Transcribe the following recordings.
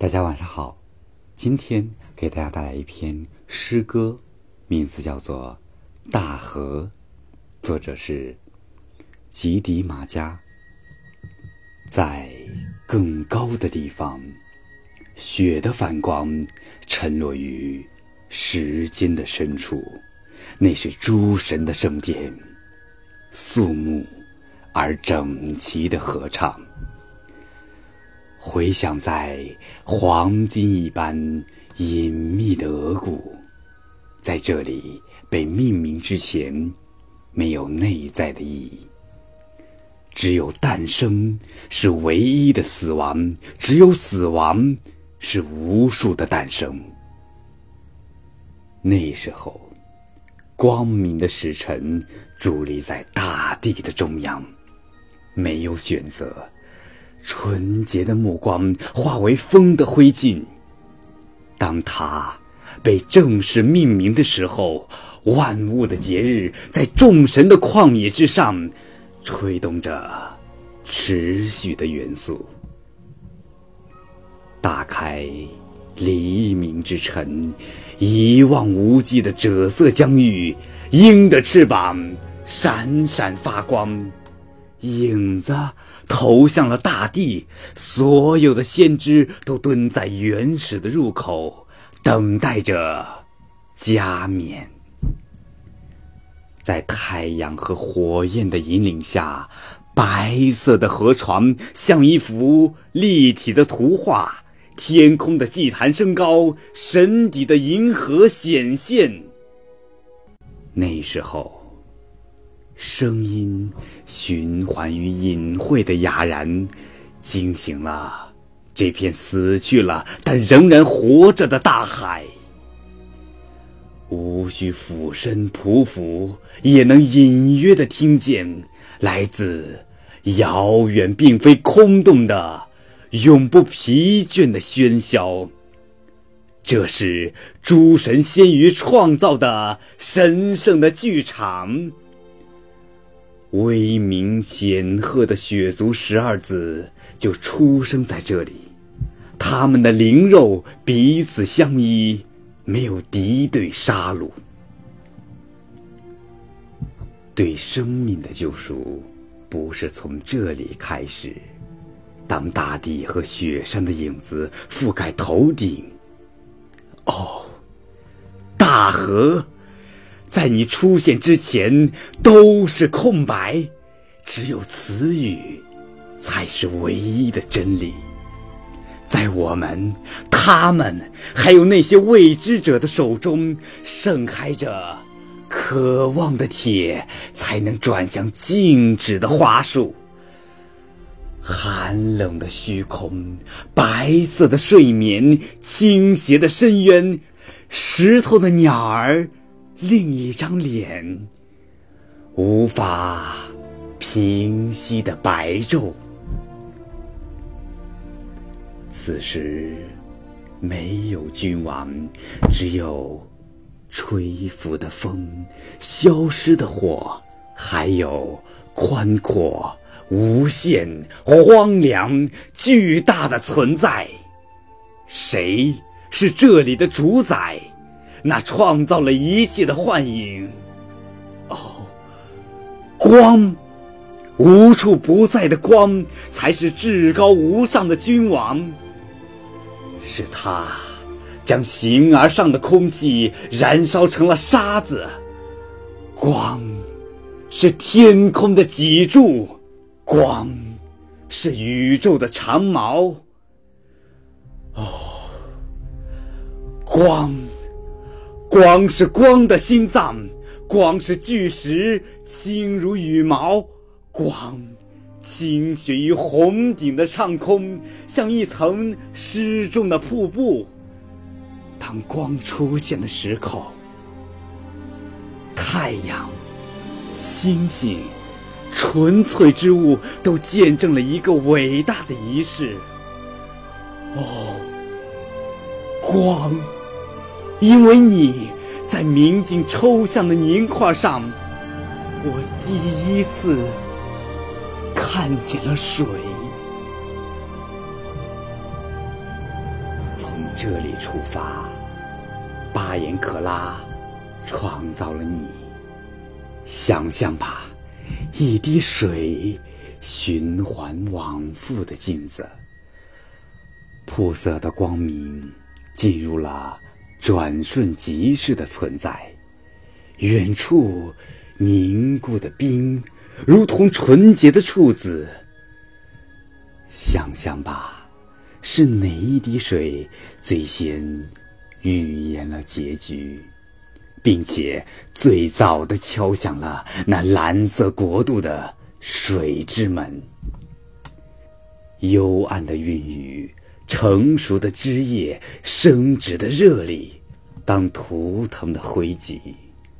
大家晚上好，今天给大家带来一篇诗歌，名字叫做《大河》，作者是吉迪马加。在更高的地方，雪的反光沉落于时间的深处，那是诸神的圣殿，肃穆而整齐的合唱。回响在黄金一般隐秘的额骨，在这里被命名之前，没有内在的意义。只有诞生是唯一的死亡，只有死亡是无数的诞生。那时候，光明的使臣伫立在大地的中央，没有选择。纯洁的目光化为风的灰烬。当它被正式命名的时候，万物的节日在众神的旷野之上，吹动着持续的元素。打开黎明之晨，一望无际的赭色疆域，鹰的翅膀闪闪发光。影子投向了大地，所有的先知都蹲在原始的入口，等待着加冕。在太阳和火焰的引领下，白色的河床像一幅立体的图画，天空的祭坛升高，神底的银河显现。那时候。声音循环于隐晦的哑然，惊醒了这片死去了但仍然活着的大海。无需俯身匍匐，也能隐约的听见来自遥远并非空洞的永不疲倦的喧嚣。这是诸神先于创造的神圣的剧场。威名显赫的血族十二子就出生在这里，他们的灵肉彼此相依，没有敌对杀戮。对生命的救赎，不是从这里开始。当大地和雪山的影子覆盖头顶，哦，大河。在你出现之前都是空白，只有词语才是唯一的真理。在我们、他们还有那些未知者的手中，盛开着渴望的铁，才能转向静止的花束。寒冷的虚空，白色的睡眠，倾斜的深渊，石头的鸟儿。另一张脸，无法平息的白昼。此时没有君王，只有吹拂的风、消失的火，还有宽阔、无限、荒凉、巨大的存在。谁是这里的主宰？那创造了一切的幻影，哦，光，无处不在的光，才是至高无上的君王。是他将形而上的空气燃烧成了沙子。光，是天空的脊柱，光，是宇宙的长矛。哦，光。光是光的心脏，光是巨石轻如羽毛，光倾泻于红顶的上空，像一层失重的瀑布。当光出现的时候，太阳、星星、纯粹之物都见证了一个伟大的仪式。哦，光。因为你在明镜抽象的凝块上，我第一次看见了水。从这里出发，巴颜克拉创造了你。想象吧，一滴水循环往复的镜子，铺色的光明进入了转瞬即逝的存在。远处凝固的冰，如同纯洁的处子。想想吧，是哪一滴水最先预言了结局？并且最早的敲响了那蓝色国度的水之门。幽暗的韵语，成熟的枝叶，生殖的热力，当图腾的灰烬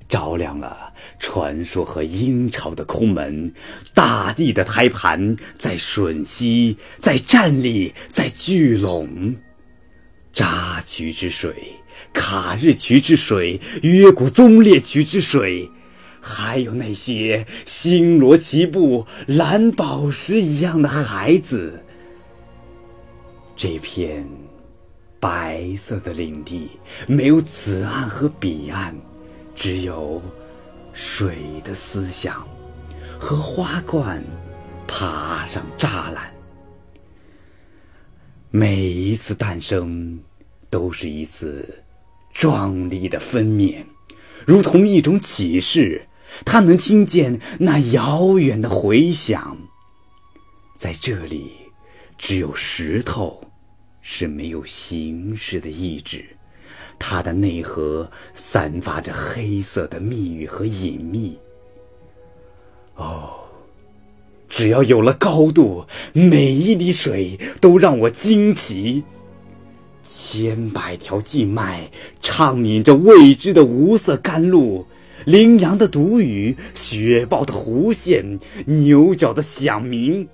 照亮了传说和鹰巢的空门，大地的胎盘在吮吸，在站立，在聚拢。扎渠之水，卡日渠之水，约古宗烈渠之水，还有那些星罗棋布、蓝宝石一样的孩子。这片白色的领地，没有此岸和彼岸，只有水的思想和花冠爬上栅栏。每一次诞生。都是一次壮丽的分娩，如同一种启示。他能听见那遥远的回响。在这里，只有石头是没有形式的意志，它的内核散发着黑色的密语和隐秘。哦，只要有了高度，每一滴水都让我惊奇。千百条静脉畅饮着未知的无色甘露，羚羊的独语，雪豹的弧线，牛角的响鸣，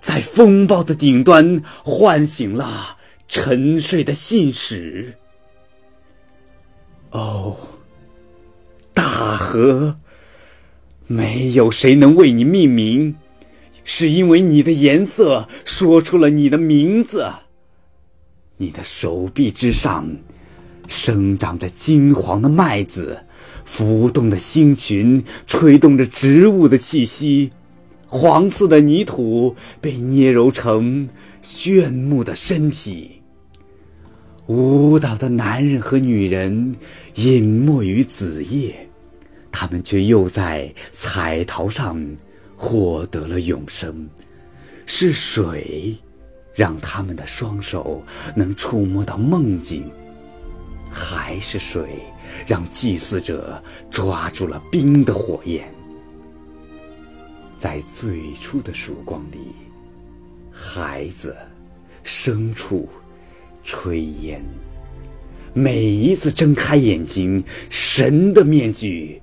在风暴的顶端唤醒了沉睡的信使。哦，大河，没有谁能为你命名，是因为你的颜色说出了你的名字。你的手臂之上，生长着金黄的麦子，浮动的星群吹动着植物的气息，黄色的泥土被捏揉成炫目的身体。舞蹈的男人和女人隐没于子夜，他们却又在彩陶上获得了永生。是水。让他们的双手能触摸到梦境，还是水让祭祀者抓住了冰的火焰？在最初的曙光里，孩子、牲畜、炊烟，每一次睁开眼睛，神的面具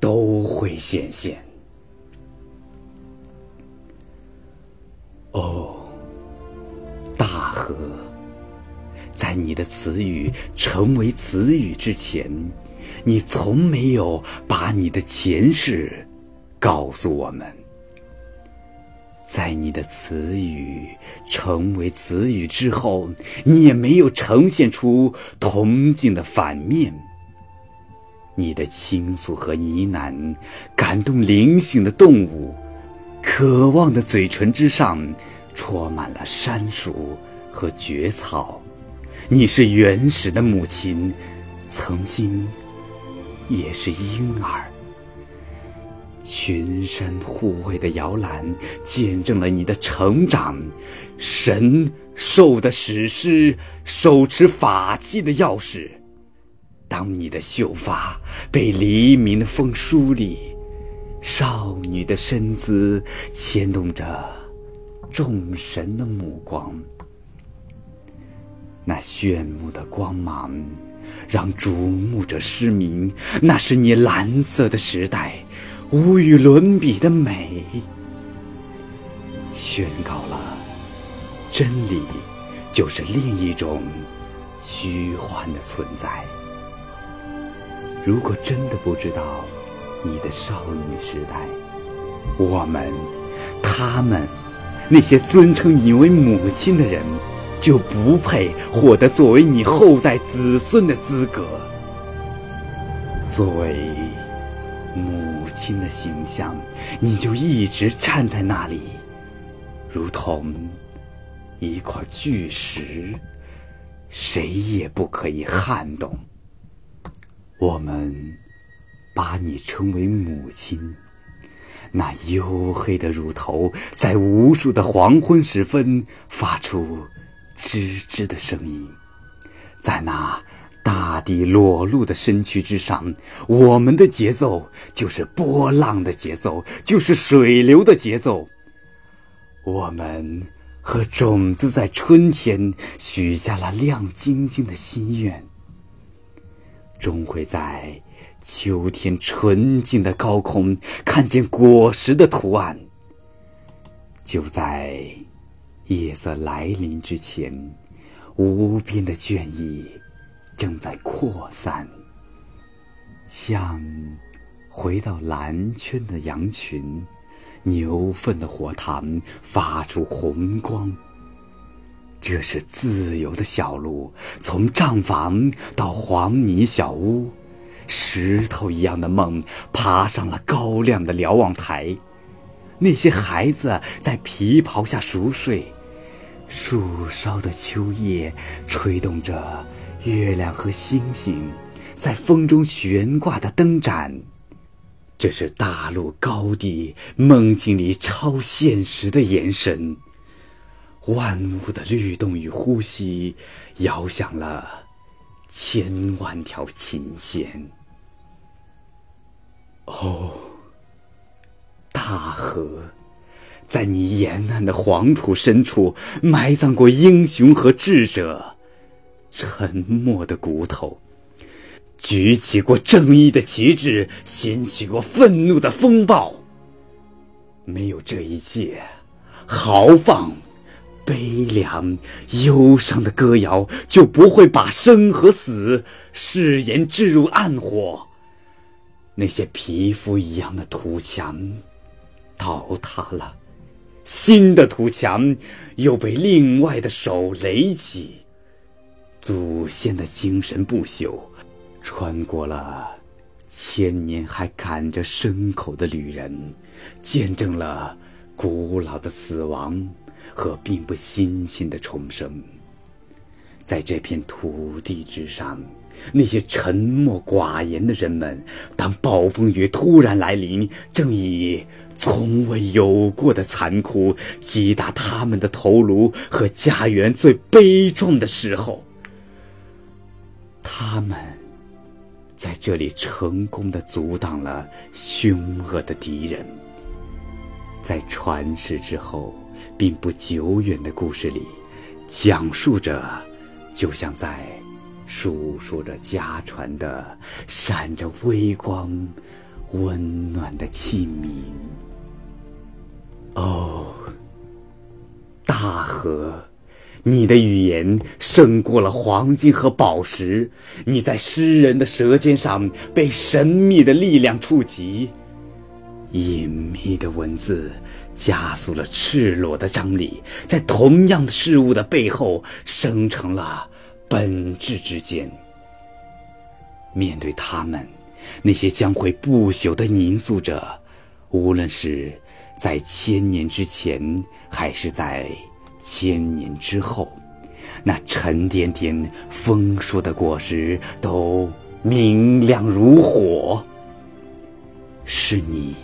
都会显现。哦。大河，在你的词语成为词语之前，你从没有把你的前世告诉我们；在你的词语成为词语之后，你也没有呈现出铜镜的反面。你的倾诉和呢喃，感动灵性的动物，渴望的嘴唇之上，戳满了山鼠。和蕨草，你是原始的母亲，曾经也是婴儿。群山护卫的摇篮，见证了你的成长。神兽的史诗，手持法器的钥匙。当你的秀发被黎明的风梳理，少女的身姿牵动着众神的目光。那炫目的光芒，让瞩目者失明。那是你蓝色的时代，无与伦比的美，宣告了真理就是另一种虚幻的存在。如果真的不知道你的少女时代，我们、他们，那些尊称你为母亲的人。就不配获得作为你后代子孙的资格。作为母亲的形象，你就一直站在那里，如同一块巨石，谁也不可以撼动。我们把你称为母亲。那黝黑的乳头在无数的黄昏时分发出吱吱的声音，在那大地裸露的身躯之上，我们的节奏就是波浪的节奏，就是水流的节奏。我们和种子在春天许下了亮晶晶的心愿，终会在。秋天纯净的高空，看见果实的图案。就在夜色来临之前，无边的倦意正在扩散，像回到蓝圈的羊群，牛粪的火塘发出红光。这是自由的小路，从账房到黄泥小屋。石头一样的梦爬上了高亮的瞭望台，那些孩子在皮袍下熟睡，树梢的秋叶吹动着月亮和星星在风中悬挂的灯盏，这是大陆高地梦境里超现实的延伸，万物的律动与呼吸摇响了。千万条琴弦。哦，大河，在你沿岸的黄土深处埋葬过英雄和智者，沉默的骨头，举起过正义的旗帜，掀起过愤怒的风暴。没有这一切，豪放。悲凉、忧伤的歌谣，就不会把生和死誓言置入暗火。那些皮肤一样的土墙倒塌了，新的土墙又被另外的手垒起。祖先的精神不朽，穿过了千年还赶着牲口的旅人，见证了古老的死亡。和并不新鲜的重生，在这片土地之上，那些沉默寡言的人们，当暴风雨突然来临，正以从未有过的残酷击打他们的头颅和家园最悲壮的时候，他们在这里成功的阻挡了凶恶的敌人，在传世之后。并不久远的故事里，讲述着，就像在述说着家传的闪着微光、温暖的器皿。哦，大河，你的语言胜过了黄金和宝石，你在诗人的舌尖上被神秘的力量触及，隐秘的文字。加速了赤裸的张力，在同样的事物的背后生成了本质之间。面对他们，那些将会不朽的凝塑着，无论是在千年之前，还是在千年之后，那沉甸甸丰硕的果实都明亮如火。是你。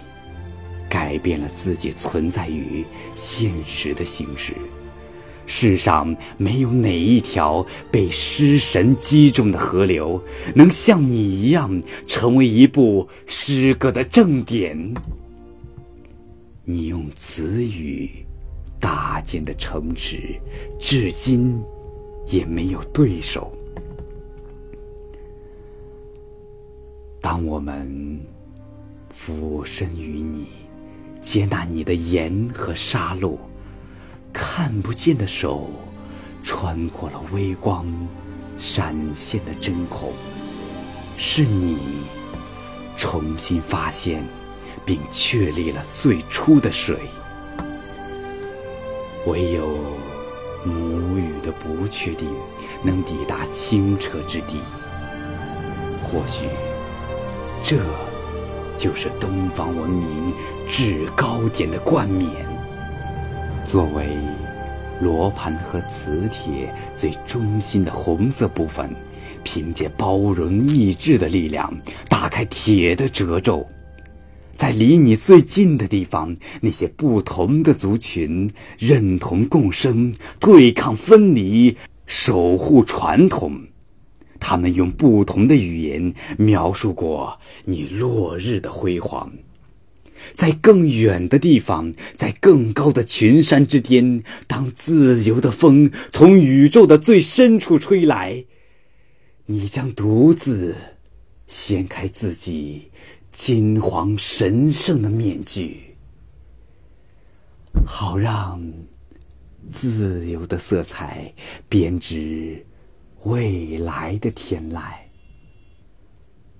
改变了自己存在于现实的形式。世上没有哪一条被诗神击中的河流，能像你一样成为一部诗歌的正典。你用词语搭建的城池，至今也没有对手。当我们俯身于你。接纳你的盐和沙漏，看不见的手穿过了微光闪现的针孔，是你重新发现并确立了最初的水。唯有母语的不确定能抵达清澈之地。或许，这就是东方文明制高点的冠冕。作为罗盘和磁铁最中心的红色部分，凭借包容意志的力量，打开铁的褶皱。在离你最近的地方，那些不同的族群认同共生、对抗分离、守护传统。他们用不同的语言描述过你落日的辉煌。在更远的地方，在更高的群山之巅，当自由的风从宇宙的最深处吹来，你将独自掀开自己。金黄神圣的面具，好让自由的色彩编织未来的天籁；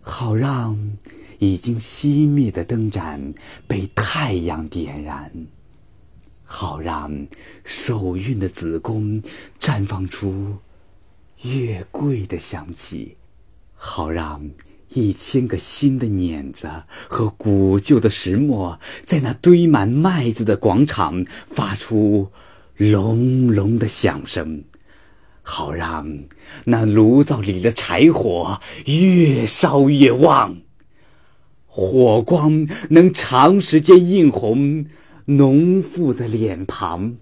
好让已经熄灭的灯盏被太阳点燃；好让受孕的子宫绽放出月桂的香气；好让。一千个新的碾子和古旧的石磨，在那堆满麦子的广场发出隆隆的响声，好让那炉灶里的柴火越烧越旺，火光能长时间映红农妇的脸庞。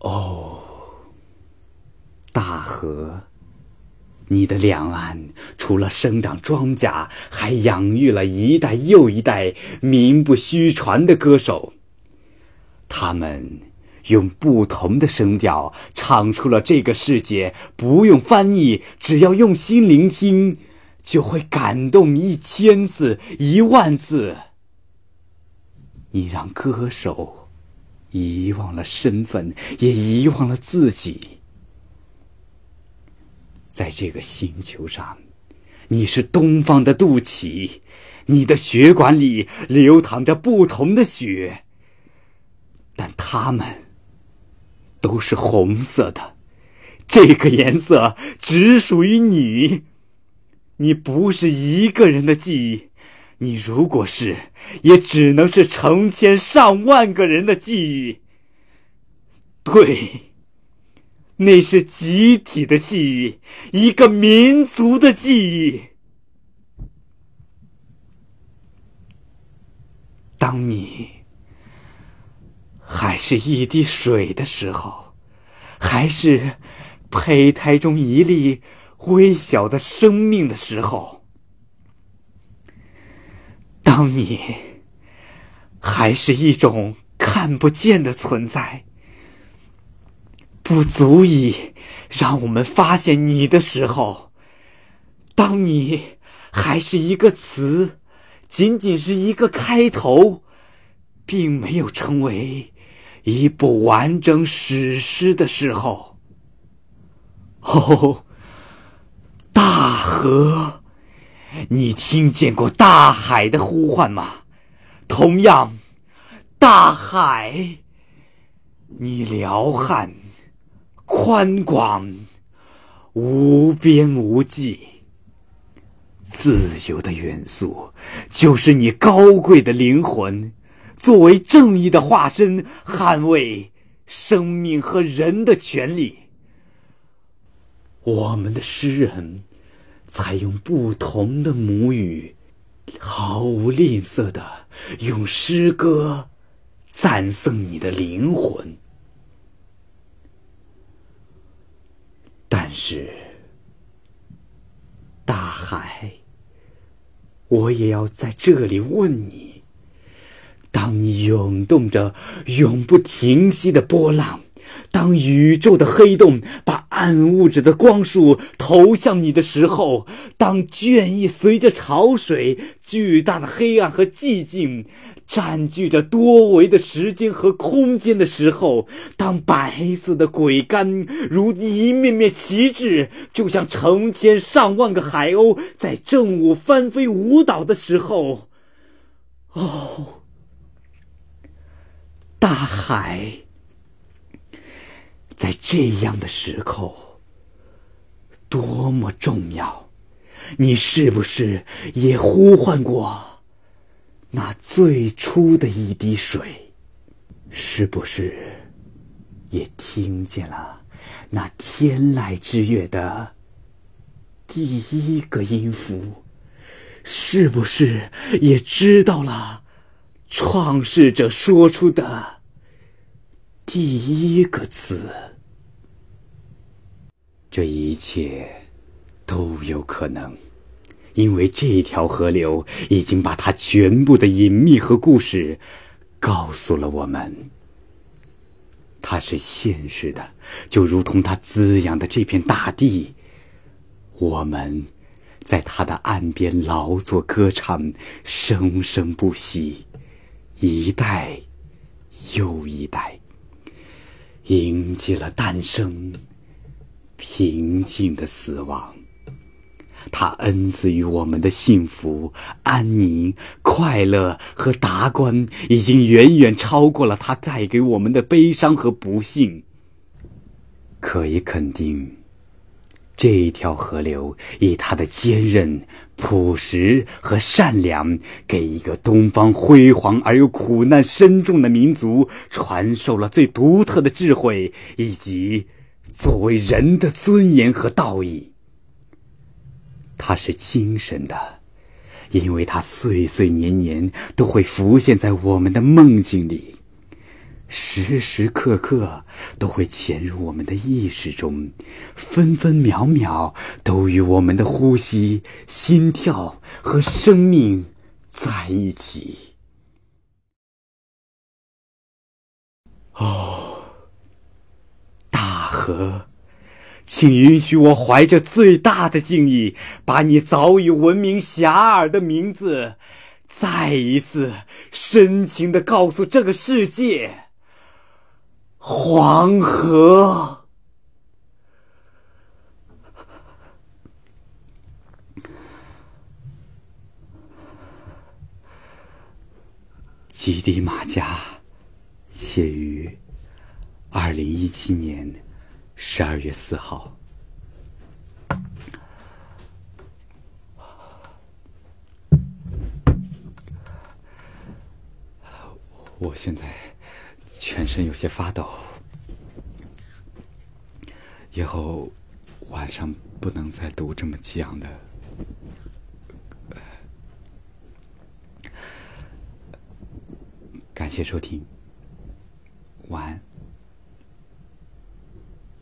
哦，大河。你的两岸除了生长庄稼，还养育了一代又一代名不虚传的歌手。他们用不同的声调唱出了这个世界不用翻译，只要用心聆听，就会感动一千次、一万次。你让歌手遗忘了身份，也遗忘了自己。在这个星球上，你是东方的肚脐，你的血管里流淌着不同的血，但它们都是红色的。这个颜色只属于你，你不是一个人的记忆，你如果是，也只能是成千上万个人的记忆。对。那是集体的记忆，一个民族的记忆。当你还是一滴水的时候，还是胚胎中一粒微小的生命的时候，当你还是一种看不见的存在。不足以让我们发现你的时候，当你还是一个词，仅仅是一个开头，并没有成为一部完整史诗的时候，哦，大河，你听见过大海的呼唤吗？同样，大海，你撩汉。宽广，无边无际，自由的元素就是你高贵的灵魂。作为正义的化身，捍卫生命和人的权利。我们的诗人采用不同的母语，毫无吝啬的用诗歌赞颂你的灵魂。但是，大海，我也要在这里问你：当你涌动着永不停息的波浪，当宇宙的黑洞把暗物质的光束投向你的时候，当倦意随着潮水，巨大的黑暗和寂静。占据着多维的时间和空间的时候，当白色的桅杆如一面面旗帜，就像成千上万个海鸥在正午翻飞舞蹈的时候，哦，大海，在这样的时候，多么重要！你是不是也呼唤过那最初的一滴水？是不是也听见了那天籁之乐的第一个音符？是不是也知道了创世者说出的第一个字？这一切。都有可能，因为这条河流已经把它全部的隐秘和故事告诉了我们。它是现实的，就如同它滋养的这片大地。我们在它的岸边劳作歌唱，生生不息，一代又一代，迎接了诞生，平静的死亡。他恩赐于我们的幸福、安宁、快乐和达观，已经远远超过了他带给我们的悲伤和不幸。可以肯定，这条河流以它的坚韧、朴实和善良，给一个东方辉煌而又苦难深重的民族传授了最独特的智慧，以及作为人的尊严和道义。它是精神的，因为它岁岁年年都会浮现在我们的梦境里，时时刻刻都会潜入我们的意识中，分分秒秒都与我们的呼吸、心跳和生命在一起。哦，大河。请允许我怀着最大的敬意，把你早已闻名遐迩的名字，再一次深情的告诉这个世界：黄河。吉迪马加，写于二零一七年。十二月四号，我现在浑身有些发抖，以后晚上不能再读这么激昂的。感谢收听。